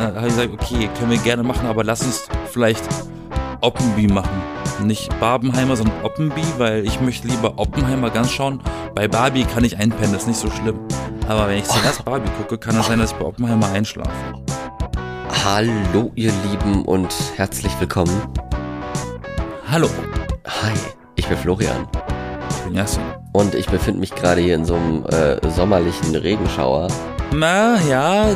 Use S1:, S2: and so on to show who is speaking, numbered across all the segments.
S1: habe ich gesagt, okay, können wir gerne machen, aber lass uns vielleicht Oppenby machen. Nicht Barbenheimer, sondern Oppenby, weil ich möchte lieber Oppenheimer ganz schauen. Bei Barbie kann ich einpennen, das ist nicht so schlimm. Aber wenn ich zuerst Barbie gucke, kann es sein, dass ich bei Oppenheimer einschlafe.
S2: Hallo ihr Lieben und herzlich willkommen.
S1: Hallo,
S2: Hi, ich bin Florian
S1: ich bin Yassin.
S2: und ich befinde mich gerade hier in so einem äh, sommerlichen Regenschauer.
S1: Na ja,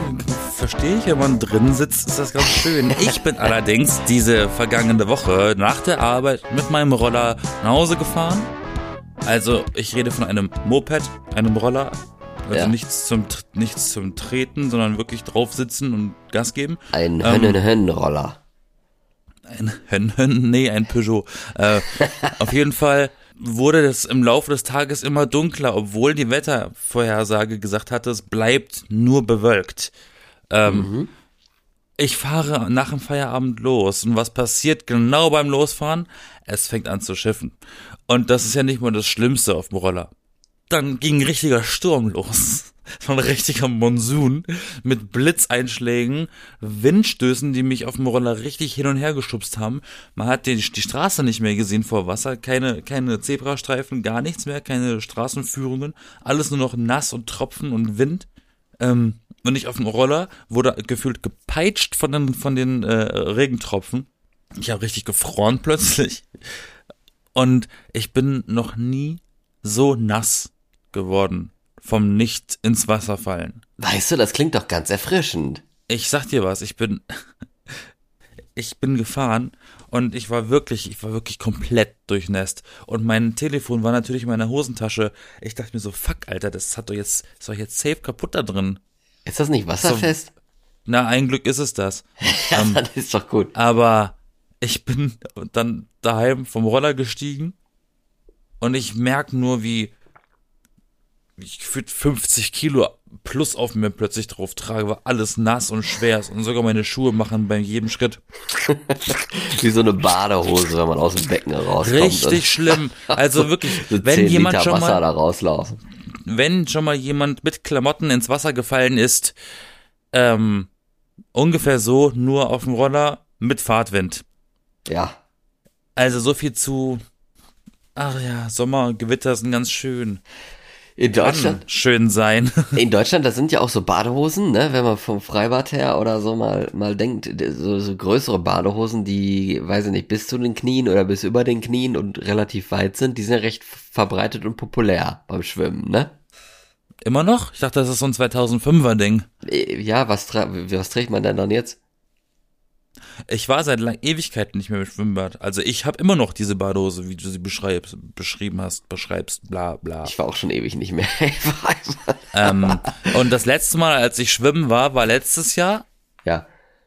S1: verstehe ich, wenn man drin sitzt, ist das ganz schön. Ich bin allerdings diese vergangene Woche nach der Arbeit mit meinem Roller nach Hause gefahren. Also ich rede von einem Moped, einem Roller. Also
S2: Ja.
S1: nichts, zum, nichts zum Treten, sondern wirklich drauf sitzen und Gas geben.
S2: Ein
S1: Ähm.
S2: Hönnen-Hönnen-Roller.
S1: Ein Hön, Hön, nee, ein Peugeot. Äh, auf jeden Fall wurde es im Laufe des Tages immer dunkler, obwohl die Wettervorhersage gesagt hatte, es bleibt nur bewölkt. Ähm, Ich fahre nach dem Feierabend los und was passiert genau beim Losfahren? Es fängt an zu schiffen. Und das ist ja nicht mal das Schlimmste auf dem Roller. Dann ging ein richtiger Sturm los. So ein richtiger Monsun mit Blitzeinschlägen, Windstößen, die mich auf dem Roller richtig hin und her geschubst haben. Man hat die, die Straße nicht mehr gesehen vor Wasser, keine, keine Zebrastreifen, gar nichts mehr, keine Straßenführungen, alles nur noch nass und Tropfen und Wind. Ähm, und ich auf dem Roller wurde gefühlt gepeitscht von den, von den äh, Regentropfen. Ich habe richtig gefroren plötzlich. Und ich bin noch nie so nass geworden vom nicht ins Wasser fallen.
S2: Weißt du, das klingt doch ganz erfrischend.
S1: Ich sag dir was, ich bin ich bin gefahren und ich war wirklich, ich war wirklich komplett durchnässt und mein Telefon war natürlich in meiner Hosentasche. Ich dachte mir so, fuck, Alter, das hat doch jetzt ist doch jetzt safe kaputt da drin.
S2: Ist das nicht wasserfest?
S1: Na, ein Glück ist es das.
S2: Ja,
S1: Ähm,
S2: das ist doch gut.
S1: Aber ich bin dann daheim vom Roller gestiegen und ich merke nur, wie ich gefühlt 50 Kilo plus auf mir plötzlich drauf trage, weil alles nass und schwer ist und sogar meine Schuhe machen bei jedem Schritt.
S2: Wie so eine Badehose, wenn man aus dem Becken rauskommt.
S1: Richtig schlimm. Also wirklich,
S2: so
S1: wenn
S2: 10
S1: jemand
S2: Liter
S1: schon
S2: Wasser
S1: mal,
S2: da rauslaufen.
S1: Wenn schon mal jemand mit Klamotten ins Wasser gefallen ist, ähm, ungefähr so, nur auf dem Roller mit Fahrtwind.
S2: Ja.
S1: Also so viel zu, ach ja, Sommergewitter sind ganz schön.
S2: In
S1: Kann
S2: Deutschland,
S1: schön sein.
S2: in Deutschland, da sind ja auch so Badehosen, ne, wenn man vom Freibad her oder so mal, mal denkt, so, so größere Badehosen, die, weiß ich nicht, bis zu den Knien oder bis über den Knien und relativ weit sind, die sind ja recht verbreitet und populär beim Schwimmen, ne?
S1: Immer noch? Ich dachte, das ist so ein 2005er Ding.
S2: Äh, Ja, was, tra was trägt man denn dann jetzt?
S1: Ich war seit lang Ewigkeiten nicht mehr im Schwimmbad. Also ich habe immer noch diese Badehose, wie du sie beschreibst, beschrieben hast, beschreibst, bla bla.
S2: Ich war auch schon ewig nicht mehr.
S1: Ähm, und das letzte Mal, als ich schwimmen war, war letztes Jahr.
S2: ja.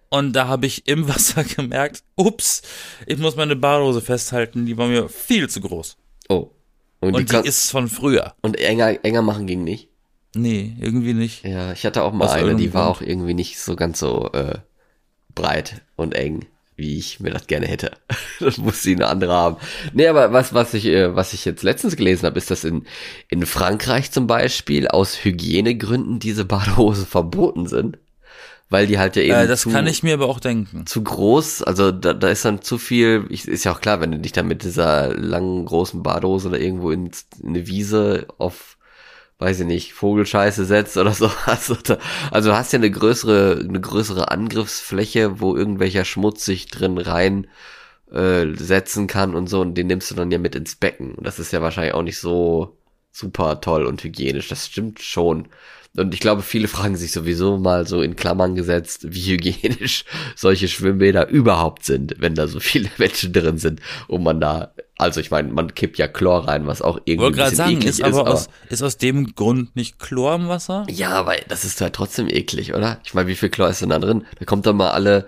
S1: Und da habe ich im Wasser gemerkt, ups, ich muss meine Badehose festhalten, die war mir viel zu groß.
S2: Oh. Und,
S1: Und
S2: die,
S1: die ist von früher.
S2: und enger, enger machen ging nicht.
S1: Nee, irgendwie nicht.
S2: Ja, ich hatte auch mal
S1: Aus
S2: eine, die war auch irgendwie nicht so ganz so äh, breit und eng, wie ich mir das gerne hätte. Das muss sie eine andere haben. Nee, aber was, was ich, äh, was ich jetzt letztens gelesen habe, ist, dass in, in Frankreich zum Beispiel aus Hygienegründen diese Badehosen verboten sind. Weil die halt ja eben
S1: Äh, das
S2: zu,
S1: kann ich mir aber auch denken.
S2: zu groß, also da, da ist dann zu viel, ich, ist ja auch klar, wenn du dich dann mit dieser langen, großen Badehose oder irgendwo in, in eine Wiese auf, weiß ich nicht, Vogelscheiße setzt oder so, also, du hast ja eine größere, eine größere Angriffsfläche, wo irgendwelcher Schmutz sich drin rein äh, setzen kann und so, und den nimmst du dann ja mit ins Becken. Das ist ja wahrscheinlich auch nicht so super toll und hygienisch, das stimmt schon. Und ich glaube, viele fragen sich sowieso mal so in Klammern gesetzt, wie hygienisch solche Schwimmbäder überhaupt sind, wenn da so viele Menschen drin sind und man da, also ich meine, man kippt ja Chlor rein, was auch irgendwie
S1: wollte
S2: ein
S1: gerade
S2: bisschen
S1: sagen,
S2: eklig
S1: ist aber,
S2: aber
S1: aus, ist aus dem Grund nicht Chlor im Wasser?
S2: ja, weil das ist halt trotzdem eklig, oder? Ich meine, wie viel Chlor ist denn da drin? Da kommt dann mal alle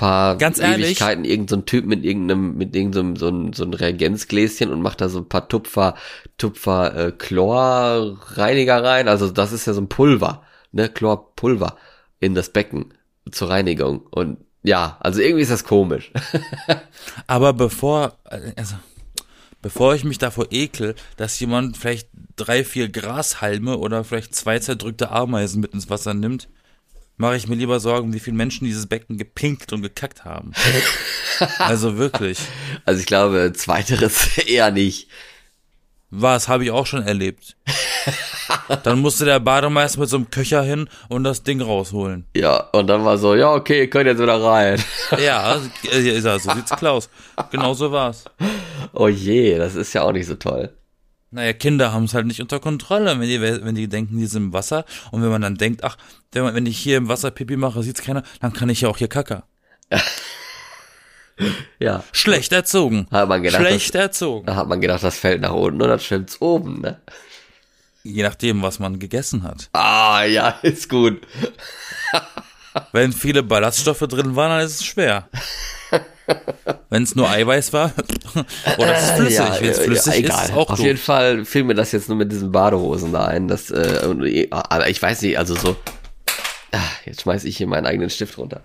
S2: paar
S1: Ganz ehrlich?
S2: Ewigkeiten irgendein so ein Typ mit irgendeinem, mit irgendeinem so ein, so ein Reagenzgläschen und macht da so ein paar Tupfer, Tupfer äh, Chlorreiniger rein. Also das ist ja so ein Pulver, ne? Chlorpulver in das Becken zur Reinigung. Und ja, also irgendwie ist das komisch.
S1: Aber bevor, also, bevor ich mich davor ekel, dass jemand vielleicht drei, vier Grashalme oder vielleicht zwei zerdrückte Ameisen mit ins Wasser nimmt, mache ich mir lieber Sorgen, wie viele Menschen dieses Becken gepinkelt und gekackt haben. also wirklich.
S2: Also ich glaube, zweiteres eher nicht.
S1: Was habe ich auch schon erlebt. Dann musste der Bademeister mit so einem Köcher hin und das Ding rausholen.
S2: Ja, und dann war so, ja, okay, ihr könnt jetzt wieder rein.
S1: Ja, ja so sieht's Klaus. Genau so war's.
S2: Oh je, das ist ja auch nicht so toll.
S1: Naja, Kinder haben es halt nicht unter Kontrolle, wenn die, wenn die denken, die sind im Wasser. Und wenn man dann denkt, ach, wenn, man, wenn ich hier im Wasser Pipi mache, sieht's keiner, dann kann ich ja auch hier kacker.
S2: Ja.
S1: Schlecht erzogen.
S2: Hat man gedacht,
S1: Schlecht
S2: das,
S1: erzogen.
S2: Da hat man gedacht, das fällt nach unten und dann schwimmt's oben, ne?
S1: Je nachdem, was man gegessen hat.
S2: Ah, ja, ist gut.
S1: Wenn viele Ballaststoffe drin waren, dann ist es schwer. Wenn es nur Eiweiß war, oder es ist flüssig.
S2: Ja,
S1: Wenn es
S2: ja,
S1: flüssig
S2: ja, egal.
S1: ist auch
S2: Auf
S1: doof.
S2: jeden Fall fiel mir das jetzt nur mit diesen Badehosen da ein. Das, äh, und, aber ich weiß nicht, also so. Ah, Jetzt schmeiß ich hier meinen eigenen Stift runter.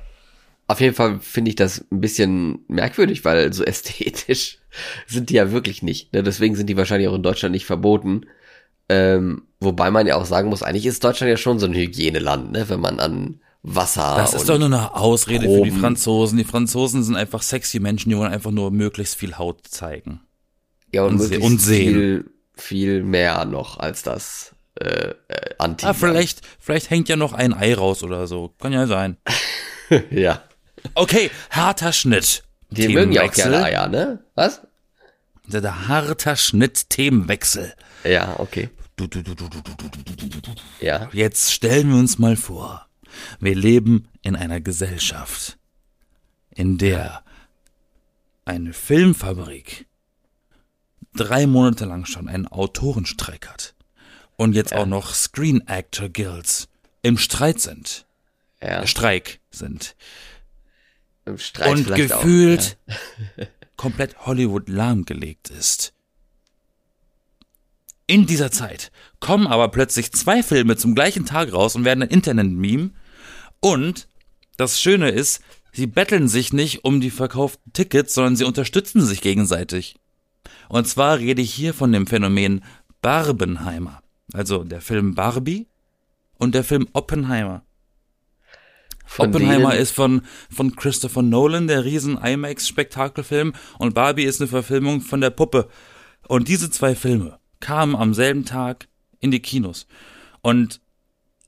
S2: Auf jeden Fall finde ich das ein bisschen merkwürdig, weil so ästhetisch sind die ja wirklich nicht. Ne? Deswegen sind die wahrscheinlich auch in Deutschland nicht verboten. Ähm, wobei man ja auch sagen muss, eigentlich ist Deutschland ja schon so ein Hygieneland, ne? wenn man an Wasser.
S1: Das ist doch nur eine Ausrede Proben. für die Franzosen. Die Franzosen sind einfach sexy Menschen, die wollen einfach nur möglichst viel Haut zeigen.
S2: Ja, und,
S1: und,
S2: möglichst
S1: und
S2: viel, viel mehr noch als das äh, äh, Anti.
S1: Ah, vielleicht, vielleicht hängt ja noch ein Ei raus oder so. Kann ja sein.
S2: ja.
S1: Okay, harter Schnitt.
S2: Die mögen ja auch gerne Eier, ne? Was?
S1: Der, der harter Schnitt Themenwechsel.
S2: Ja, okay.
S1: Du, du, du,
S2: ja.
S1: Jetzt stellen wir uns mal vor wir leben in einer Gesellschaft, in der eine Filmfabrik drei Monate lang schon einen Autorenstreik hat und jetzt auch noch Screen Actor Guilds im Streit sind,
S2: Ja.
S1: äh, Streik sind
S2: Im Streit
S1: und
S2: vielleicht auch,
S1: gefühlt komplett Hollywood lahmgelegt ist. In dieser Zeit kommen aber plötzlich zwei Filme zum gleichen Tag raus und werden ein Internet-Meme. Und das Schöne ist, sie betteln sich nicht um die verkauften Tickets, sondern sie unterstützen sich gegenseitig. Und zwar rede ich hier von dem Phänomen Barbenheimer. Also der Film Barbie und der Film Oppenheimer.
S2: Von
S1: Oppenheimer
S2: denen-
S1: ist von, von Christopher Nolan, der riesen IMAX-Spektakelfilm, und Barbie ist eine Verfilmung von der Puppe. Und diese zwei Filme kamen am selben Tag in die Kinos. Und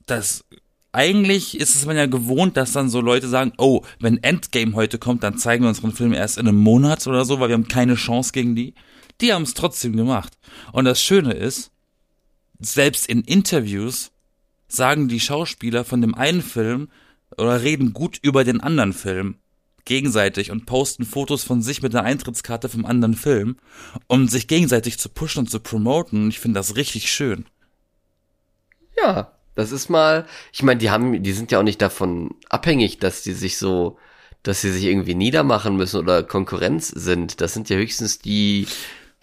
S1: das, eigentlich ist es man ja gewohnt, dass dann so Leute sagen, oh, wenn Endgame heute kommt, dann zeigen wir unseren Film erst in einem Monat oder so, weil wir haben keine Chance gegen die. Die haben es trotzdem gemacht. Und das Schöne ist, selbst in Interviews sagen die Schauspieler von dem einen Film oder reden gut über den anderen Film gegenseitig und posten Fotos von sich mit einer Eintrittskarte vom anderen Film, um sich gegenseitig zu pushen und zu promoten. Und ich finde das richtig schön.
S2: Ja, das ist mal, ich meine, die haben, die sind ja auch nicht davon abhängig, dass die sich so, dass sie sich irgendwie niedermachen müssen oder Konkurrenz sind. Das sind ja höchstens die,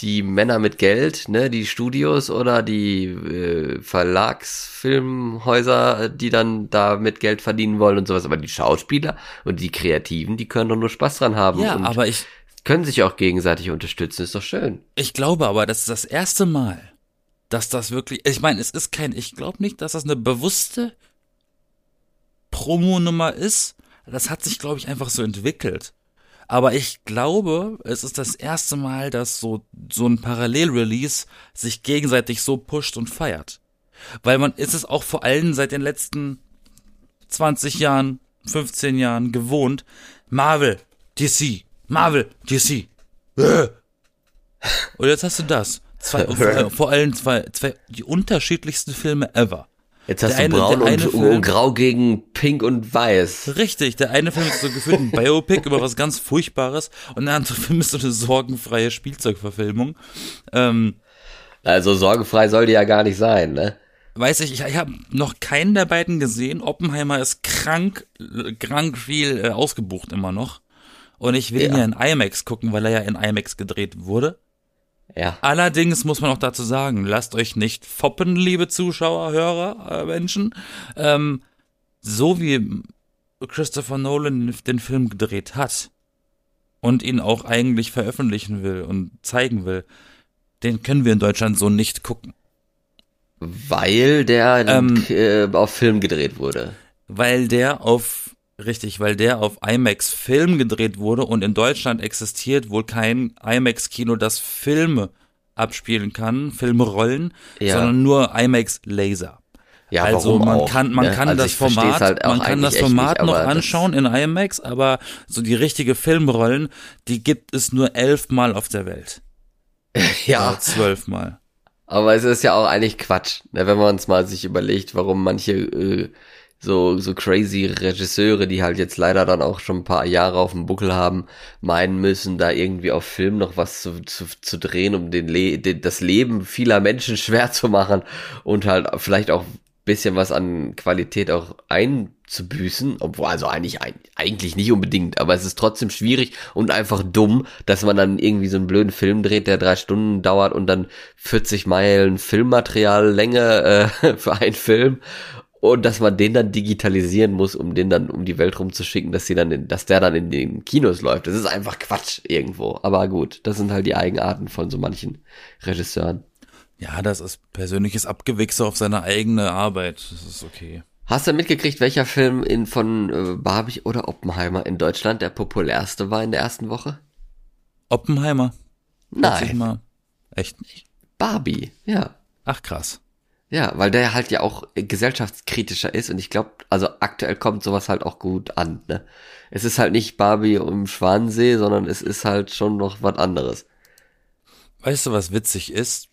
S2: die Männer mit Geld, ne, die Studios oder die äh, Verlagsfilmhäuser, die dann da mit Geld verdienen wollen und sowas. Aber die Schauspieler und die Kreativen, die können doch nur Spaß dran haben
S1: Ja,
S2: und
S1: aber ich,
S2: können sich auch gegenseitig unterstützen. Ist doch schön.
S1: ich glaube aber, das ist das erste Mal, dass das wirklich, ich meine, es ist kein, ich glaube nicht, dass das eine bewusste Promo-Nummer ist. Das hat sich, glaube ich, einfach so entwickelt. Aber ich glaube, es ist das erste Mal, dass so, so ein Parallel-Release sich gegenseitig so pusht und feiert. Weil man ist es auch vor allem seit den letzten 20 Jahren, 15 Jahren gewohnt. Marvel, DC, Marvel, DC. Und jetzt hast du das. Zwei, vor, vor allem zwei, zwei, die unterschiedlichsten Filme ever.
S2: Jetzt hast
S1: Der
S2: du
S1: eine-
S2: braun und,
S1: Film-
S2: grau gegen pink und weiß.
S1: Richtig, der eine Film ist so gefühlt ein Biopic über was ganz Furchtbares und der andere Film ist so eine sorgenfreie Spielzeugverfilmung. Ähm,
S2: Also sorgenfrei soll die ja gar nicht sein, ne?
S1: weiß ich, ich, ich habe noch keinen der beiden gesehen. Oppenheimer ist krank, krank viel äh, ausgebucht immer noch. Und ich will
S2: Ja.
S1: ihn ja in IMAX gucken, weil er ja in IMAX gedreht wurde.
S2: Ja.
S1: Allerdings muss man auch dazu sagen, lasst euch nicht foppen, liebe Zuschauer, Hörer, äh, Menschen. Ähm, so wie Christopher Nolan den Film gedreht hat und ihn auch eigentlich veröffentlichen will und zeigen will, den können wir in Deutschland so nicht gucken.
S2: Weil der
S1: Ähm,
S2: äh, auf Film gedreht wurde.
S1: weil der auf, richtig, weil der auf IMAX Film gedreht wurde und in Deutschland existiert wohl kein IMAX Kino, das Filme abspielen kann, Filme rollen,
S2: Ja.
S1: sondern nur IMAX Laser.
S2: Ja,
S1: also man
S2: auch,
S1: kann man
S2: ne?
S1: kann
S2: Also
S1: das Format
S2: halt
S1: man kann das Format
S2: nicht,
S1: noch anschauen in IMAX, aber so die richtige Filmrollen, die gibt es nur elfmal auf der Welt.
S2: Ja,
S1: Oder zwölfmal.
S2: aber es ist ja auch eigentlich Quatsch, ne? wenn man uns mal sich überlegt, warum manche äh, so so crazy Regisseure, die halt jetzt leider dann auch schon ein paar Jahre auf dem Buckel haben, meinen müssen, da irgendwie auf Film noch was zu, zu, zu drehen, um den, Le den das Leben vieler Menschen schwer zu machen und halt vielleicht auch ein bisschen was an Qualität auch einzubüßen, obwohl also eigentlich eigentlich nicht unbedingt, aber es ist trotzdem schwierig und einfach dumm, dass man dann irgendwie so einen blöden Film dreht, der drei Stunden dauert und dann 40 Meilen Filmmaterial Länge äh, für einen Film und dass man den dann digitalisieren muss, um den dann um die Welt rumzuschicken, dass sie dann, in, dass der dann in den Kinos läuft. Das ist einfach Quatsch irgendwo. Aber gut, das sind halt die Eigenarten von so manchen Regisseuren.
S1: Ja, das ist persönliches Abgewichse auf seine eigene Arbeit. Das ist okay.
S2: Hast du mitgekriegt, welcher Film in von äh, Barbie oder Oppenheimer in Deutschland der populärste war in der ersten Woche?
S1: Oppenheimer.
S2: Nein,
S1: Mal. Echt nicht?
S2: Barbie. Ja.
S1: Ach krass.
S2: Ja, weil der halt ja auch gesellschaftskritischer ist und ich glaube, also aktuell kommt sowas halt auch gut an. Ne? Es ist halt nicht Barbie im Schwanensee, sondern es ist halt schon noch was anderes.
S1: Weißt du, was witzig ist?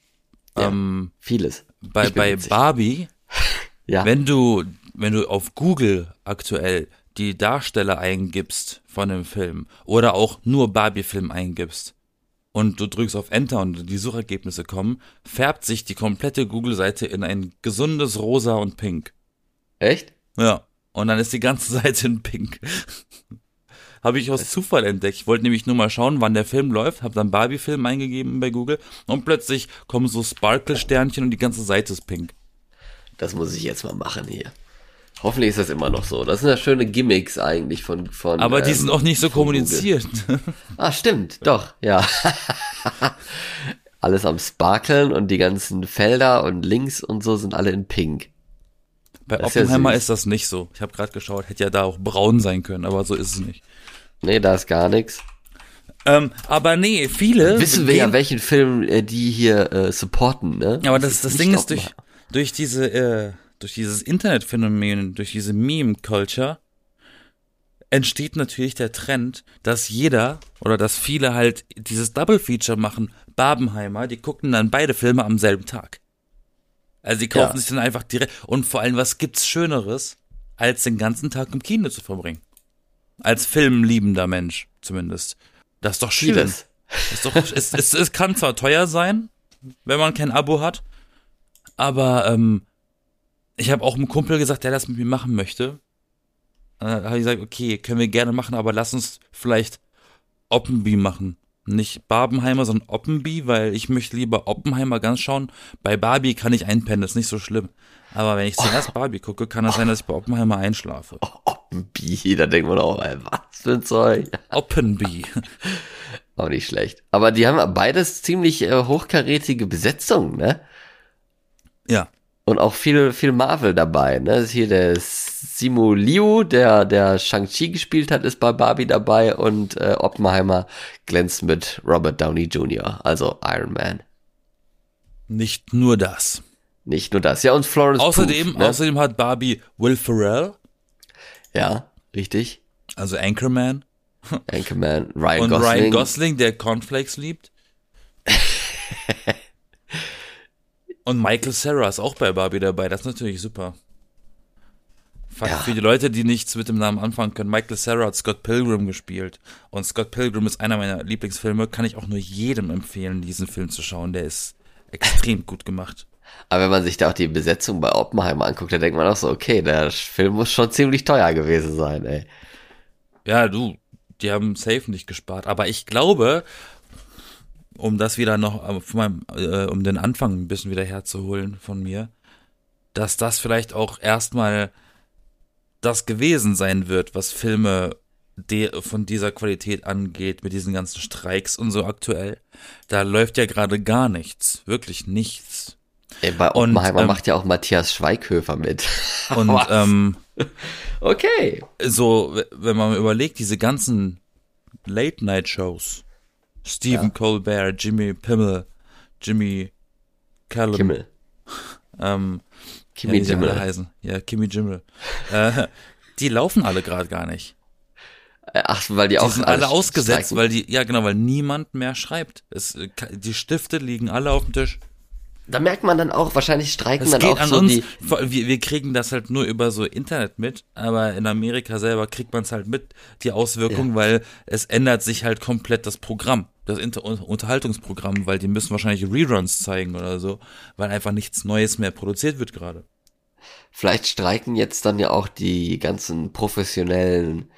S2: Ja.
S1: Ähm,
S2: Vieles.
S1: bei bei
S2: witzig.
S1: Barbie,
S2: Ja.
S1: wenn du wenn du auf Google aktuell die Darsteller eingibst von dem Film oder auch nur Barbie-Film eingibst und du drückst auf Enter und die Suchergebnisse kommen, färbt sich die komplette Google-Seite in ein gesundes Rosa und Pink.
S2: Echt?
S1: Ja. Und dann ist die ganze Seite in Pink. habe ich aus Zufall entdeckt. Ich wollte nämlich nur mal schauen, wann der Film läuft, habe dann Barbie-Film eingegeben bei Google und plötzlich kommen so Sparkle-Sternchen und die ganze Seite ist pink.
S2: Das muss ich jetzt mal machen hier. Hoffentlich ist das immer noch so. Das sind ja schöne Gimmicks eigentlich von von.
S1: Aber die
S2: ähm,
S1: sind auch nicht so kommuniziert.
S2: Ah, stimmt, doch, ja. Alles am Sparkeln und die ganzen Felder und Links und so sind alle in Pink.
S1: Bei
S2: Das ist ja
S1: Oppenheimer ist das nicht so. Ich habe gerade geschaut, hätte ja da auch braun sein können, aber so ist es nicht.
S2: Nee, da ist gar nichts.
S1: Ähm, aber nee, viele
S2: Wissen wir ja, welchen Film äh, die hier äh, supporten, ne?
S1: Ja, aber das, das
S2: nicht
S1: Ding ist durch,
S2: Oppenheimer.
S1: durch diese, äh, durch dieses Internetphänomen, durch diese Meme-Culture entsteht natürlich der Trend, dass jeder oder dass viele halt dieses Double Feature machen. Barbenheimer, die gucken dann beide Filme am selben Tag. Also die kaufen
S2: Ja.
S1: sich dann einfach direkt. Und vor allem, was gibt's Schöneres, als den ganzen Tag im Kino zu verbringen? Als filmliebender Mensch, zumindest. Das ist doch schön. Ist doch, es, es, es kann zwar teuer sein, wenn man kein Abo hat, aber ähm, ich habe auch einem Kumpel gesagt, der das mit mir machen möchte. Äh, habe ich gesagt, okay, können wir gerne machen, aber lass uns vielleicht Oppenby machen. Nicht Barbenheimer, sondern Oppenby, weil ich möchte lieber Oppenheimer ganz schauen. Bei Barbie kann ich einpennen, das ist nicht so schlimm. Aber wenn ich zuerst Barbie gucke, kann es sein, dass ich bei Oppenheimer einschlafe.
S2: Oppenbi, da denkt man auch, ey, was für ein Zeug.
S1: Oppenby.
S2: Auch nicht schlecht. Aber die haben beides ziemlich äh, hochkarätige Besetzungen, ne?
S1: Ja.
S2: Und auch viel, viel Marvel dabei, ne? Das ist Hier der Simu Liu, der, der Shang-Chi gespielt hat, ist bei Barbie dabei und äh, Oppenheimer glänzt mit Robert Downey Jr., also Iron Man.
S1: Nicht nur das.
S2: Nicht nur das. Ja, und Florence
S1: Außerdem,
S2: Pugh, ne?
S1: außerdem hat Barbie Will Ferrell,
S2: Ja, richtig.
S1: also Anchorman,
S2: Anchorman, Ryan
S1: und
S2: Gosling.
S1: Ryan Gosling, der Cornflakes liebt. Und Michael Sarah ist auch bei Barbie dabei, das ist natürlich super. Fuck,
S2: Ja.
S1: Für die Leute, die nichts mit dem Namen anfangen können, Michael Sarah hat Scott Pilgrim gespielt. Und Scott Pilgrim ist einer meiner Lieblingsfilme, kann ich auch nur jedem empfehlen, diesen Film zu schauen. Der ist extrem gut gemacht.
S2: Aber wenn man sich da auch die Besetzung bei Oppenheimer anguckt, dann denkt man auch so, okay, der Film muss schon ziemlich teuer gewesen sein, ey.
S1: Ja, du, die haben safe nicht gespart. Aber ich glaube, um das wieder noch, äh, meinem, äh, um den Anfang ein bisschen wieder herzuholen von mir, dass das vielleicht auch erstmal das gewesen sein wird, was Filme de von dieser Qualität angeht, mit diesen ganzen Streiks und so aktuell. Da läuft ja gerade gar nichts, wirklich nichts.
S2: Ey, bei
S1: Und,
S2: Oppenheimer
S1: ähm,
S2: macht ja auch Matthias Schweighöfer mit.
S1: Und ähm,
S2: okay.
S1: so, wenn man überlegt, diese ganzen Late-Night-Shows, Stephen Colbert, Jimmy Pimmel, Jimmy Callum,
S2: Kimmel.
S1: ähm,
S2: Kimi
S1: ja, wie sie alle
S2: Jimmel.
S1: heißen. Ja, Kimmy Jimmel. Äh, die laufen alle gerade gar nicht.
S2: Äh, Ach, weil die,
S1: Die
S2: auch
S1: sind alle ausgesetzt,
S2: streiken.
S1: weil die, ja genau, weil niemand mehr schreibt. Es, äh, die Stifte liegen alle auf dem Tisch.
S2: Da merkt man dann auch, wahrscheinlich streiken
S1: Es
S2: dann auch
S1: an
S2: so
S1: uns,
S2: die.
S1: wir, wir kriegen das halt nur über so Internet mit, aber in Amerika selber kriegt man es halt mit, die Auswirkung,
S2: Ja.
S1: weil es ändert sich halt komplett das Programm, das Inter Unterhaltungsprogramm, weil die müssen wahrscheinlich Reruns zeigen oder so, weil einfach nichts Neues mehr produziert wird gerade.
S2: Vielleicht streiken jetzt dann ja auch die ganzen professionellen,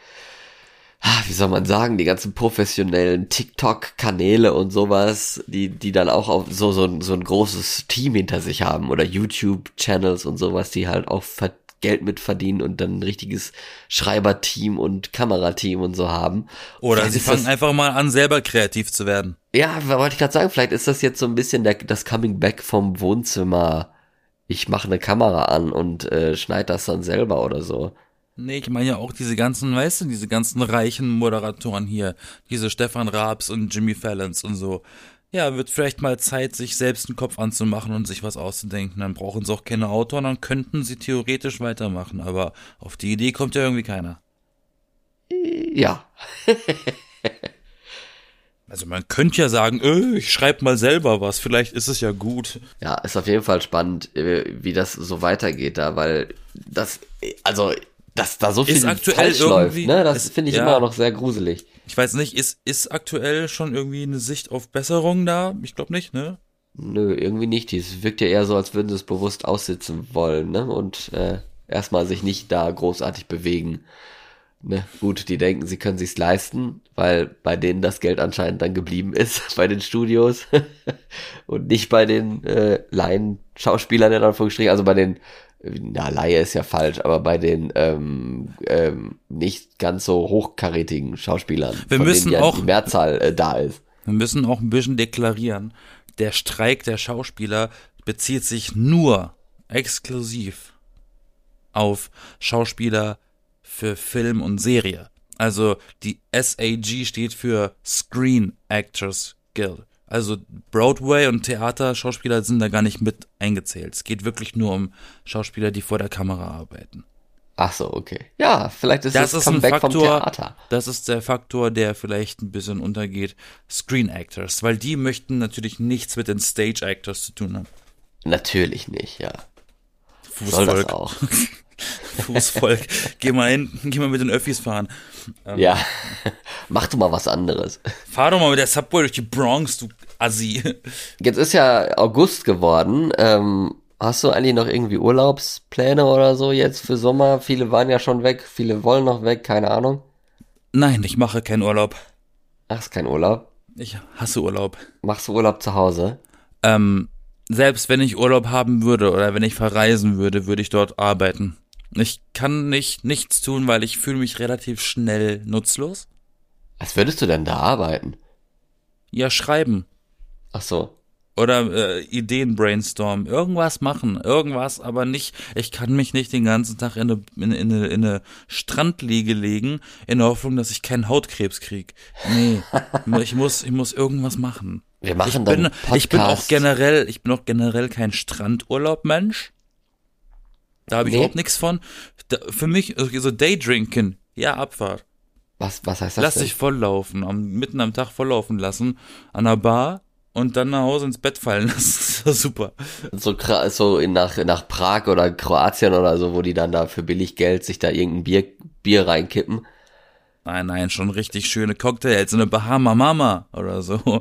S2: ah, wie soll man sagen, die ganzen professionellen TikTok-Kanäle und sowas, die, die dann auch auf so, so, ein- so ein großes Team hinter sich haben oder YouTube-Channels und sowas, die halt auch Geld mit verdienen und dann ein richtiges Schreiberteam und Kamerateam und so haben.
S1: Oder
S2: Vielleicht
S1: sie fangen
S2: das,
S1: einfach mal an, selber kreativ zu werden.
S2: Ja, wollte ich gerade sagen, vielleicht ist das jetzt so ein bisschen der, das Coming Back vom Wohnzimmer. Ich mache eine Kamera an und äh, schneid das dann selber oder so.
S1: Nee, ich meine ja auch diese ganzen, weißt du, diese ganzen reichen Moderatoren hier, diese Stefan Raabs und Jimmy Fallons und so. Ja, wird vielleicht mal Zeit, sich selbst einen Kopf anzumachen und sich was auszudenken. Dann brauchen sie auch keine Autoren, dann könnten sie theoretisch weitermachen. Aber auf die Idee kommt ja irgendwie keiner.
S2: Ja,
S1: Also man könnte ja sagen, äh, ich schreib mal selber was, vielleicht ist es ja gut.
S2: ja, ist auf jeden Fall spannend, äh, wie das so weitergeht da, weil das, also, dass da so viel
S1: Ist aktuell
S2: falsch läuft, ne, das finde ich
S1: ja.
S2: immer noch sehr gruselig.
S1: Ich weiß nicht, ist, ist aktuell schon irgendwie eine Sicht auf Besserung da? Ich glaube nicht, ne?
S2: Nö, irgendwie nicht. Es wirkt ja eher so, als würden sie es bewusst aussitzen wollen, ne? Und äh, erstmal sich nicht da großartig bewegen. Ne? Gut, die denken, sie können sich's leisten, weil bei denen das Geld anscheinend dann geblieben ist, bei den Studios und nicht bei den äh, Laien-Schauspielern in Anführungsstrichen, also bei den, na, Laie ist ja falsch, aber bei den ähm, ähm, nicht ganz so hochkarätigen Schauspielern,
S1: Wir
S2: von
S1: müssen
S2: denen ja
S1: auch-
S2: die Mehrzahl äh, da ist.
S1: Wir müssen auch ein bisschen deklarieren, der Streik der Schauspieler bezieht sich nur exklusiv auf Schauspieler für Film und Serie. Also die SAG steht für Screen Actors Guild. Also Broadway und Theaterschauspieler sind da gar nicht mit eingezählt. Es geht wirklich nur um Schauspieler, die vor der Kamera arbeiten.
S2: Ach so, okay. Ja, vielleicht ist
S1: Das
S2: das,
S1: ist ein
S2: Comeback vom
S1: Faktor,
S2: Theater.
S1: das ist der Faktor, der vielleicht ein bisschen untergeht. Screen Actors, weil die möchten natürlich nichts mit den Stage Actors zu tun haben.
S2: Natürlich nicht, ja. Soll das
S1: Fußvolk,
S2: auch.
S1: Fußvolk. geh mal hin, geh mal mit den Öffis fahren.
S2: ja. Mach du mal was anderes.
S1: Fahr doch mal mit der Subway durch die Bronx, du Assi.
S2: Jetzt ist ja August geworden. Ähm, hast du eigentlich noch irgendwie Urlaubspläne oder so jetzt für Sommer? Viele waren ja schon weg, viele wollen noch weg, keine Ahnung.
S1: Nein, ich mache keinen Urlaub.
S2: Ach, ist kein Urlaub.
S1: Ich hasse Urlaub.
S2: Machst du Urlaub zu Hause?
S1: Ähm, selbst wenn ich Urlaub haben würde oder wenn ich verreisen würde, würde ich dort arbeiten. Ich kann nicht nichts tun, weil ich fühle mich relativ schnell nutzlos.
S2: Was würdest du denn da arbeiten?
S1: Ja, schreiben.
S2: Ach so.
S1: Oder äh, Ideen brainstormen, irgendwas machen, irgendwas, aber nicht, ich kann mich nicht den ganzen Tag in eine, in, in eine, in eine Strandliege legen, in der Hoffnung, dass ich keinen Hautkrebs krieg. Nee, ich muss, ich muss irgendwas machen.
S2: Wir machen
S1: Ich
S2: dann
S1: bin,
S2: einen
S1: ich bin auch
S2: Podcast.
S1: generell, ich bin auch generell kein Strandurlaub-Mensch. Da habe ich
S2: Nee.
S1: überhaupt nichts von. Da, für mich, so Daydrinken, ja, Abfahrt.
S2: Was, was heißt das
S1: Lass
S2: denn?
S1: dich volllaufen, am, mitten am Tag volllaufen lassen, an der Bar und dann nach Hause ins Bett fallen lassen. Super.
S2: so, so in, nach, nach Prag oder Kroatien oder so, wo die dann da für billig Geld sich da irgendein Bier, Bier reinkippen.
S1: Nein, nein, schon richtig schöne Cocktails, so eine Bahama Mama oder so.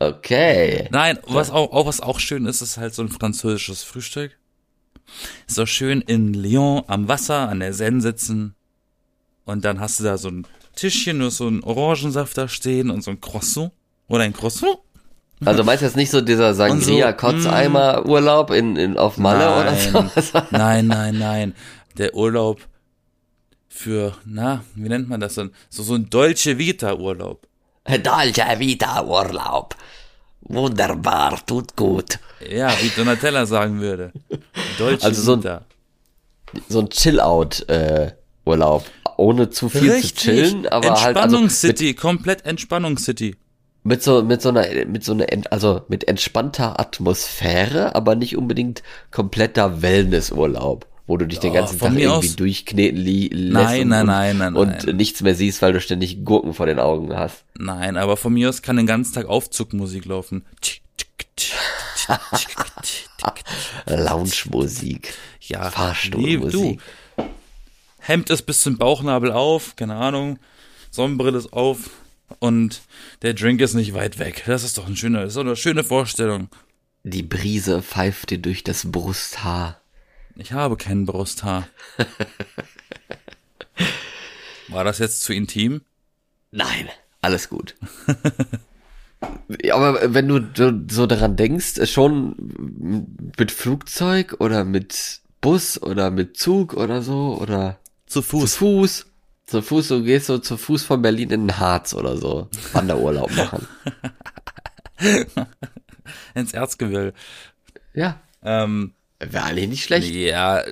S2: Okay.
S1: Nein, was auch, auch was auch schön ist, ist halt so ein französisches Frühstück. So schön in Lyon am Wasser an der Seine sitzen und dann hast du da so ein Tischchen, nur so ein Orangensaft da stehen und so ein Croissant oder ein Croissant.
S2: Also meinst du jetzt nicht so dieser
S1: Und
S2: Sangria
S1: so,
S2: Kotzeimer Urlaub in, in auf Malle oder so?
S1: nein, nein, nein. Der Urlaub für, na, wie nennt man das denn? So, so ein Dolce Vita Urlaub.
S2: Dolce Vita Urlaub. Wunderbar, tut gut.
S1: Ja, wie Donatella sagen würde. Deutsche
S2: Also so ein-. So ein Chill-Out-Urlaub. Ohne zu viel zu chillen, aber halt also mit,
S1: Entspannungcity, komplett Entspannungscity.
S2: mit so mit so einer mit so einer also mit entspannter Atmosphäre, aber nicht unbedingt kompletter Wellnessurlaub, wo du dich den ganzen Tag irgendwie durchkneten lässt
S1: Nein,
S2: und,
S1: nein, nein, nein,
S2: und nichts mehr siehst, weil du ständig Gurken vor den Augen hast.
S1: Nein, aber von mir aus kann den ganzen Tag Aufzugmusik laufen.
S2: Lounge-Musik.
S1: Ja, nee,
S2: Fahrstuhlmusik.
S1: du. Hemd ist bis zum Bauchnabel auf, keine Ahnung. Sonnenbrille ist auf und der Drink ist nicht weit weg. Das ist doch ein schöner, das ist doch eine schöne Vorstellung.
S2: Die Brise pfeift dir durch das Brusthaar.
S1: Ich habe kein Brusthaar. War das jetzt zu intim?
S2: Nein, alles gut. Aber wenn du so- daran denkst, schon mit Flugzeug oder mit Bus oder mit Zug oder so oder
S1: Zu
S2: zu
S1: Fuß.
S2: Fuß, zu Fuß, du gehst so zu Fuß von Berlin in den Harz oder so, Wanderurlaub machen.
S1: Ins Erzgebirge.
S2: Ja,
S1: Ähm,
S2: wäre eigentlich nicht schlecht.
S1: ja,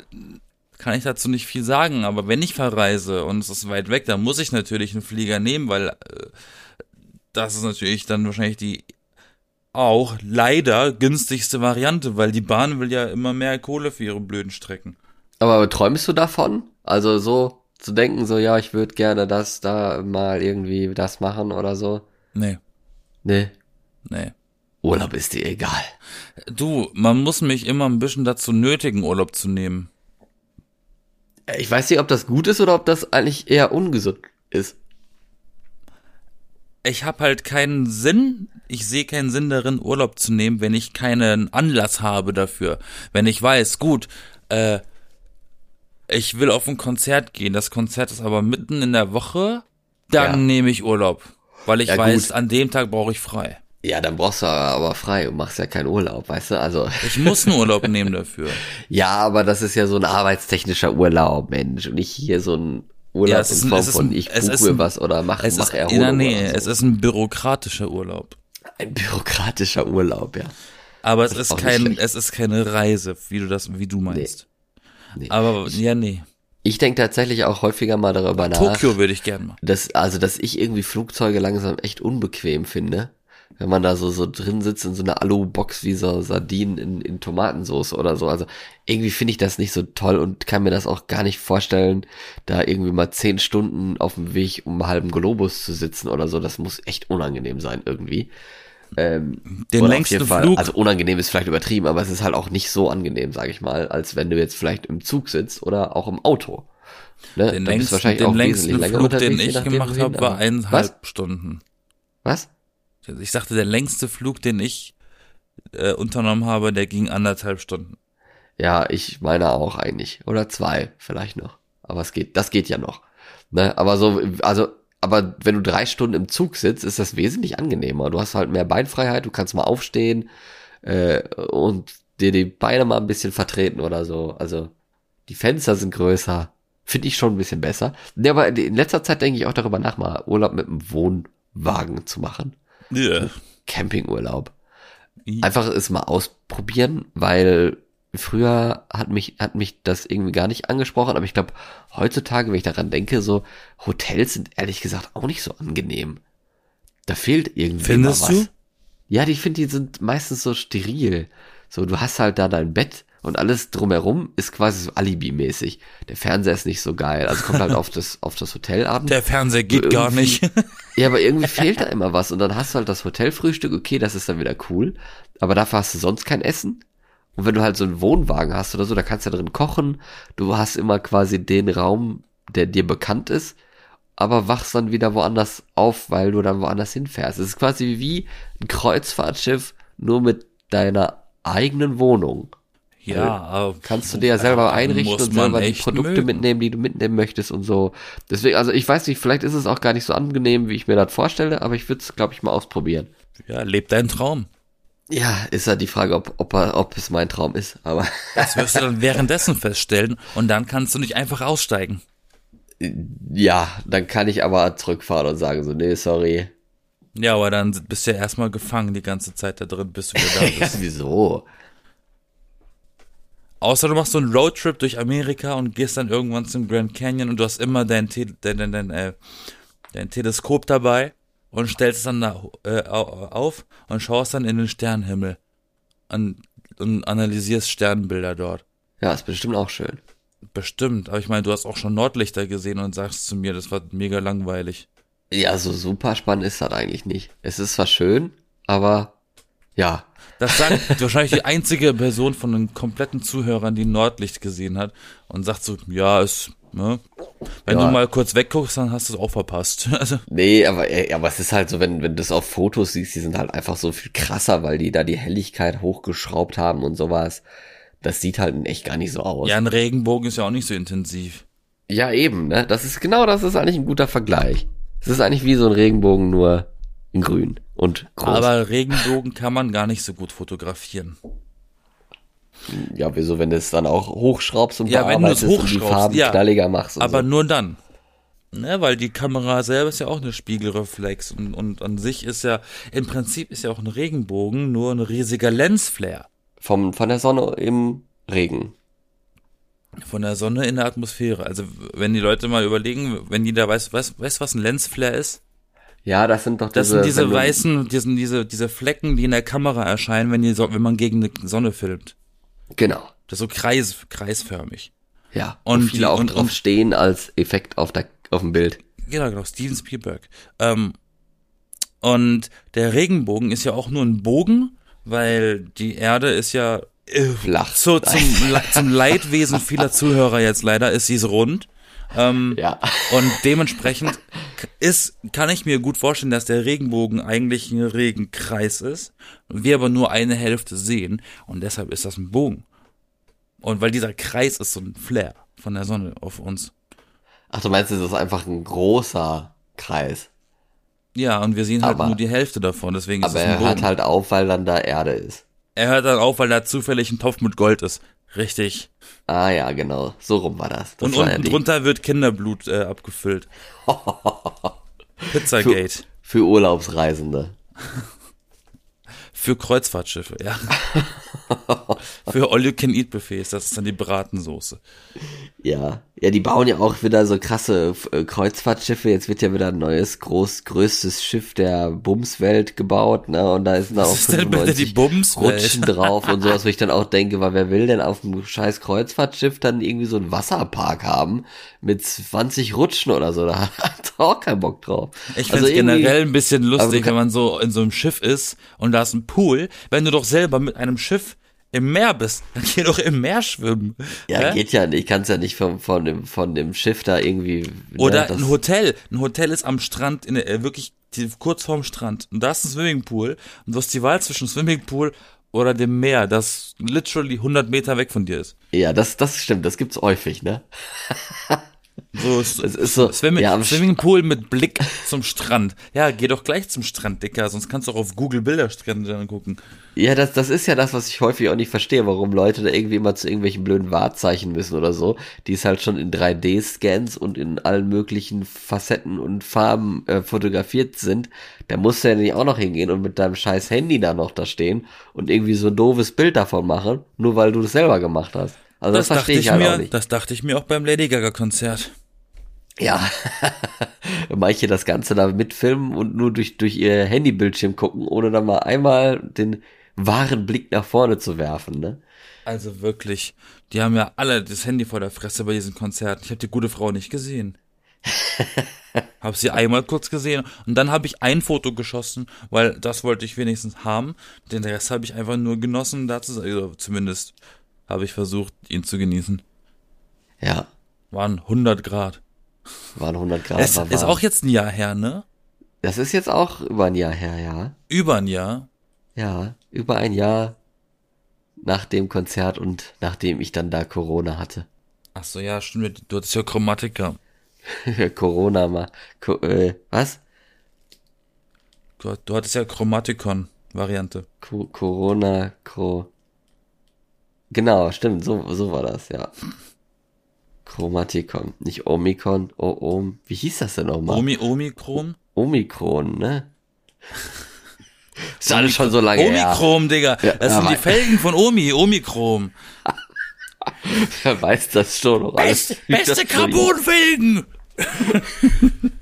S1: kann ich dazu nicht viel sagen, aber wenn ich verreise und es ist weit weg, dann muss ich natürlich einen Flieger nehmen, weil äh, das ist natürlich dann wahrscheinlich die auch leider günstigste Variante, weil die Bahn will ja immer mehr Kohle für ihre blöden Strecken.
S2: Aber träumst du davon? Also so zu denken, so ja, ich würde gerne das da mal irgendwie das machen oder so?
S1: Nee,
S2: Nee,
S1: nee.
S2: Urlaub ist dir egal.
S1: Du, man muss mich immer ein bisschen dazu nötigen, Urlaub zu nehmen.
S2: Ich weiß nicht, ob das gut ist oder ob das eigentlich eher ungesund ist.
S1: Ich habe halt keinen Sinn, ich sehe keinen Sinn darin, Urlaub zu nehmen, wenn ich keinen Anlass habe dafür. Wenn ich weiß, gut, äh, ich will auf ein Konzert gehen, das Konzert ist aber mitten in der Woche, dann
S2: Ja.
S1: nehme ich Urlaub. Weil ich
S2: Ja,
S1: weiß,
S2: gut.
S1: an dem Tag brauche ich frei.
S2: Ja, dann brauchst du aber frei und machst ja keinen Urlaub, weißt du? Also,
S1: Ich muss einen Urlaub nehmen dafür.
S2: ja, aber das ist ja so ein arbeitstechnischer Urlaub, Mensch. Und nicht hier so ein Urlaub
S1: Ja,
S2: in
S1: ein-
S2: Form
S1: ist
S2: von
S1: ein-
S2: ich buche
S1: ein-
S2: was oder mach,
S1: Es
S2: mach Erholung.
S1: ja, nee,
S2: oder so.
S1: es ist ein bürokratischer Urlaub.
S2: ein bürokratischer Urlaub, ja.
S1: Aber es
S2: ist
S1: kein, es ist keine Reise, wie du das, wie du meinst.
S2: Nee.
S1: Aber, ja, nee.
S2: Ich denke tatsächlich auch häufiger mal darüber nach.
S1: Tokio würde ich gern mal.
S2: dass, also, dass ich irgendwie Flugzeuge langsam echt unbequem finde. Wenn man da so, so drin sitzt in so einer Alu-Box wie so Sardinen in, in Tomatensauce oder so. Also irgendwie finde ich das nicht so toll und kann mir das auch gar nicht vorstellen, da irgendwie mal zehn Stunden auf dem Weg um einen halben Globus zu sitzen oder so. Das muss echt unangenehm sein irgendwie. Ähm,
S1: Den längsten
S2: Fall,
S1: Flug,
S2: Also unangenehm ist vielleicht übertrieben, aber es ist halt auch nicht so angenehm, sage ich mal, als wenn du jetzt vielleicht im Zug sitzt oder auch im Auto. Ne?
S1: den längsten, den längsten Flug, den ich gemacht habe, war eineinhalb Stunden.
S2: Was?
S1: Ich sagte, der längste Flug, den ich äh, unternommen habe, der ging anderthalb Stunden.
S2: Ja, ich meine auch eigentlich. Oder zwei, vielleicht noch. Aber es geht, das geht ja noch. Ne? Aber so, also, aber wenn du drei Stunden im Zug sitzt, ist das wesentlich angenehmer. Du hast halt mehr Beinfreiheit, du kannst mal aufstehen äh, und dir die Beine mal ein bisschen vertreten oder so. Also die Fenster sind größer. Finde ich schon ein bisschen besser. Ne, aber in letzter Zeit denke ich auch darüber nach, mal Urlaub mit einem Wohnwagen zu machen.
S1: Ja.
S2: Campingurlaub. Einfach es mal ausprobieren, weil früher hat mich, hat mich das irgendwie gar nicht angesprochen, aber ich glaube, heutzutage, wenn ich daran denke, so Hotels sind ehrlich gesagt auch nicht so angenehm. Da fehlt irgendwie
S1: Findest
S2: mal was.
S1: du?
S2: Ja, die finde, die sind meistens so steril. So, du hast halt da dein Bett und alles drumherum ist quasi so Alibi-mäßig. Der Fernseher ist nicht so geil. Also kommt halt auf das, auf das Hotel abends.
S1: Der Fernseher geht gar
S2: Irgendwie-
S1: nicht.
S2: Ja, aber irgendwie fehlt da immer was. Und dann hast du halt das Hotelfrühstück, okay, das ist dann wieder cool. Aber dafür hast du sonst kein Essen. Und wenn du halt so einen Wohnwagen hast oder so, da kannst du ja drin kochen. Du hast immer quasi den Raum, der dir bekannt ist, aber wachst dann wieder woanders auf, weil du dann woanders hinfährst. Es ist quasi wie ein Kreuzfahrtschiff, nur mit deiner eigenen Wohnung.
S1: Ja, aber
S2: Kannst du dir ja selber einrichten und selber die Produkte
S1: mögen.
S2: mitnehmen, die du mitnehmen möchtest und so. Deswegen, also ich weiß nicht, vielleicht ist es auch gar nicht so angenehm, wie ich mir das vorstelle, aber ich würde es, glaube ich, mal ausprobieren.
S1: Ja, lebt dein Traum.
S2: Ja, ist ja die Frage, ob, ob, ob es mein Traum ist, aber
S1: Das wirst du dann währenddessen feststellen und dann kannst du nicht einfach aussteigen.
S2: ja, dann kann ich aber zurückfahren und sagen so, nee, sorry,
S1: Ja, aber dann bist du ja erstmal gefangen die ganze Zeit da drin, bis du wieder da
S2: ja,
S1: bist.
S2: wieso?
S1: Außer du machst so einen Roadtrip durch Amerika und gehst dann irgendwann zum Grand Canyon und du hast immer dein, Te dein, dein, dein, äh, dein Teleskop dabei und stellst es dann da, äh, au- auf und schaust dann in den Sternenhimmel an, und analysierst Sternbilder dort.
S2: Ja, ist bestimmt auch schön.
S1: Bestimmt, aber ich meine, du hast auch schon Nordlichter gesehen und sagst zu mir, das war mega langweilig.
S2: Ja, so super spannend ist das eigentlich nicht. Es ist zwar schön, aber ja.
S1: Das sagt wahrscheinlich die einzige Person von den kompletten Zuhörern, die Nordlicht gesehen hat und sagt so, ja, ist, ne? Wenn
S2: Ja.
S1: du mal kurz wegguckst, dann hast du es auch verpasst. Also,
S2: Nee, aber, aber es ist halt so, wenn, wenn du das auf Fotos siehst, die sind halt einfach so viel krasser, weil die da die Helligkeit hochgeschraubt haben und sowas. Das sieht halt echt gar nicht so aus.
S1: ja, ein Regenbogen ist ja auch nicht so intensiv.
S2: Ja, eben, ne? Das ist genau, das ist eigentlich ein guter Vergleich. Es ist eigentlich wie so ein Regenbogen, nur in grün und groß.
S1: Aber Regenbogen kann man gar nicht so gut fotografieren.
S2: ja, wieso, wenn du es dann auch hochschraubst und
S1: Ja, wenn du es
S2: bearbeitest und die
S1: hochschraubst,
S2: Farben
S1: ja.
S2: knalliger machst und
S1: Aber
S2: so.
S1: nur dann. Ne, weil die Kamera selber ist ja auch eine Spiegelreflex und, und an sich ist ja, im Prinzip ist ja auch ein Regenbogen nur ein riesiger Lensflare
S2: Vom, von der Sonne im Regen.
S1: von der Sonne in der Atmosphäre. Also wenn die Leute mal überlegen, wenn jeder weiß, weiß, weiß was ein Lensflare ist?
S2: Ja, das sind doch diese,
S1: Das sind diese weißen, die sind diese, diese Flecken, die in der Kamera erscheinen, wenn, die, wenn man gegen eine Sonne filmt.
S2: Genau.
S1: Das ist so kreis, kreisförmig.
S2: Ja.
S1: Und
S2: Und viele
S1: die-
S2: auch
S1: und-
S2: drauf
S1: und-
S2: stehen als Effekt auf der, auf dem Bild.
S1: Genau, genau, Steven Spielberg. Ähm, und der Regenbogen ist ja auch nur ein Bogen, weil die Erde ist ja äh,
S2: Flach.
S1: So, zum, zum Leidwesen vieler Zuhörer jetzt leider ist sie rund. Ähm,
S2: Ja.
S1: Und dementsprechend ist, kann ich mir gut vorstellen, dass der Regenbogen eigentlich ein Regenkreis ist. Wir aber nur eine Hälfte sehen und deshalb ist das ein Bogen. Und weil dieser Kreis ist so ein Flare von der Sonne auf uns.
S2: Ach, du meinst, es ist einfach ein großer Kreis.
S1: Ja, und wir sehen halt
S2: Aber-
S1: nur die Hälfte davon, deswegen ist
S2: Aber
S1: es ein
S2: er
S1: Bogen.
S2: hört halt auf, weil dann da Erde ist.
S1: er hört dann auf, weil da zufällig ein Topf mit Gold ist. Richtig.
S2: Ah ja, genau. So rum war das. das
S1: und
S2: war ja
S1: unten
S2: die-
S1: drunter wird Kinderblut äh, abgefüllt. Pizzagate.
S2: Für Urlaubsreisende.
S1: Für Kreuzfahrtschiffe, ja. Für All-You-Can-Eat-Buffets, das ist dann die Bratensoße.
S2: Ja. Ja, die bauen ja auch wieder so krasse äh, Kreuzfahrtschiffe. Jetzt wird ja wieder ein neues, groß, größtes Schiff der Bumswelt gebaut, ne? Und da ist dann auch
S1: Was ist denn bitte die
S2: 95
S1: Bumswelt?
S2: Rutschen drauf und sowas, wo ich dann auch denke, weil wer will denn auf einem scheiß Kreuzfahrtschiff dann irgendwie so einen Wasserpark haben mit 20 Rutschen oder so? Da hat auch keinen Bock drauf.
S1: Ich
S2: Also
S1: finde generell ein bisschen lustig, wenn man so in so einem Schiff ist und da ist ein Pool. Wenn du doch selber mit einem Schiff im Meer bist, dann geh doch im Meer schwimmen.
S2: Ja,
S1: Hä?
S2: geht ja nicht. Ich kann es ja nicht von, von, dem, von dem Schiff da irgendwie. ne,
S1: Oder
S2: das-
S1: ein Hotel. Ein Hotel ist am Strand, in der, äh, wirklich die, kurz vorm Strand. Und da ist ein Swimmingpool. Und du hast die Wahl zwischen Swimmingpool oder dem Meer, das literally 100 Meter weg von dir ist.
S2: Ja, das, das stimmt. Das gibt's häufig, ne?
S1: So ist,
S2: Es ist so.
S1: Swimming,
S2: ja,
S1: Swimmingpool mit Blick zum Strand. Ja, geh doch gleich zum Strand, Dicker, sonst kannst du auch auf Google Bilderstrände angucken.
S2: Ja, das, das ist ja das, was ich häufig auch nicht verstehe, warum Leute da irgendwie immer zu irgendwelchen blöden Wahrzeichen müssen oder so, die es halt schon in 3D-Scans und in allen möglichen Facetten und Farben äh, fotografiert sind. Da musst du ja nicht auch noch hingehen und mit deinem scheiß Handy da noch da stehen und irgendwie so ein doofes Bild davon machen, nur weil du das selber gemacht hast. Also das,
S1: Das, dachte
S2: verstehe ich, halt
S1: mir,
S2: auch nicht.
S1: das dachte ich mir auch beim Lady Gaga Konzert.
S2: Ja, manche das Ganze da mitfilmen und nur durch, durch ihr Handybildschirm gucken, ohne dann mal einmal den wahren Blick nach vorne zu werfen, ne?
S1: Also wirklich, die haben ja alle das Handy vor der Fresse bei diesen Konzerten. Ich habe die gute Frau nicht gesehen. hab sie einmal kurz gesehen und dann habe ich ein Foto geschossen, weil das wollte ich wenigstens haben. Den Rest habe ich einfach nur genossen, da zu sein. Also zumindest habe ich versucht, ihn zu genießen.
S2: Ja,
S1: Waren 100 Grad.
S2: waren 100 Grad.
S1: Es ist auch jetzt ein Jahr her, ne?
S2: das ist jetzt auch über ein Jahr her, ja.
S1: Über ein Jahr.
S2: Ja, über ein Jahr nach dem Konzert und nachdem ich dann da Corona hatte.
S1: Ach so, ja, stimmt. Du hattest ja Chromatiker.
S2: Corona mal. Co äh, was?
S1: Du, du hattest ja Chromatikon-Variante.
S2: Co Corona, Co. Genau, stimmt, so, so war das, ja. Chromatikon, nicht Omikron, o Om. Wie hieß das denn nochmal?
S1: Omi, Omikron?
S2: Omikron, ne? Ist alles schon so lange her.
S1: Omichrom, Digga.
S2: Ja,
S1: das sind
S2: aber-
S1: die Felgen von Omi, Omichrom.
S2: Wer weiß das schon noch alles.
S1: Beste, Carbonfelgen.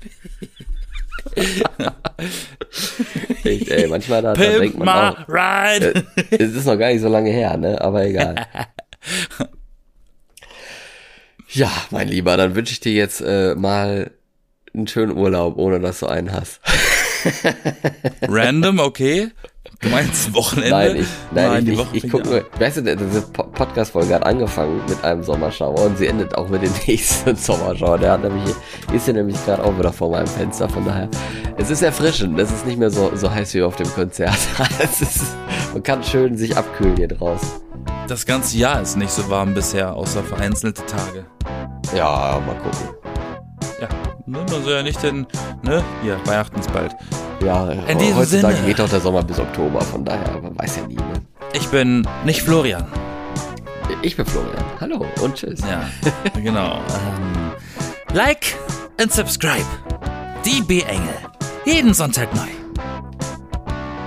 S2: Echt, ey, manchmal da, da denkt man auch.
S1: ride.
S2: Äh, es ist noch gar nicht so lange her, ne? Aber egal. Ja, mein Lieber, dann wünsche ich dir jetzt äh, mal einen schönen Urlaub, ohne dass du einen hast.
S1: Random, okay. Du meinst Wochenende?
S2: Nein, ich, nein,
S1: die
S2: ich, ich, ich
S1: ja
S2: nur, weißt du, Po- Podcast-Folge hat angefangen mit einem Sommerschauer und sie endet auch mit dem nächsten Sommerschauer. Der hat nämlich, ist ja nämlich gerade auch wieder vor meinem Fenster, von daher. Es ist erfrischend, es ist nicht mehr so, so heiß wie auf dem Konzert. ist, man kann schön sich abkühlen hier draußen.
S1: Das ganze Jahr ist nicht so warm bisher, außer vereinzelte Tage.
S2: Ja, mal gucken.
S1: Ja, ne, man soll ja nicht den, ne, hier, Weihnachten ist bald.
S2: Ja,
S1: In diesem
S2: heutzutage
S1: Sinne.
S2: geht doch der Sommer bis Oktober, von daher, man weiß ja nie, ne?
S1: Ich bin nicht Florian.
S2: Ich bin Florian. Hallo und tschüss.
S1: Ja, genau. Ähm, like and subscribe. Die B-Engel. Jeden Sonntag neu.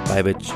S1: Bye, Bitch.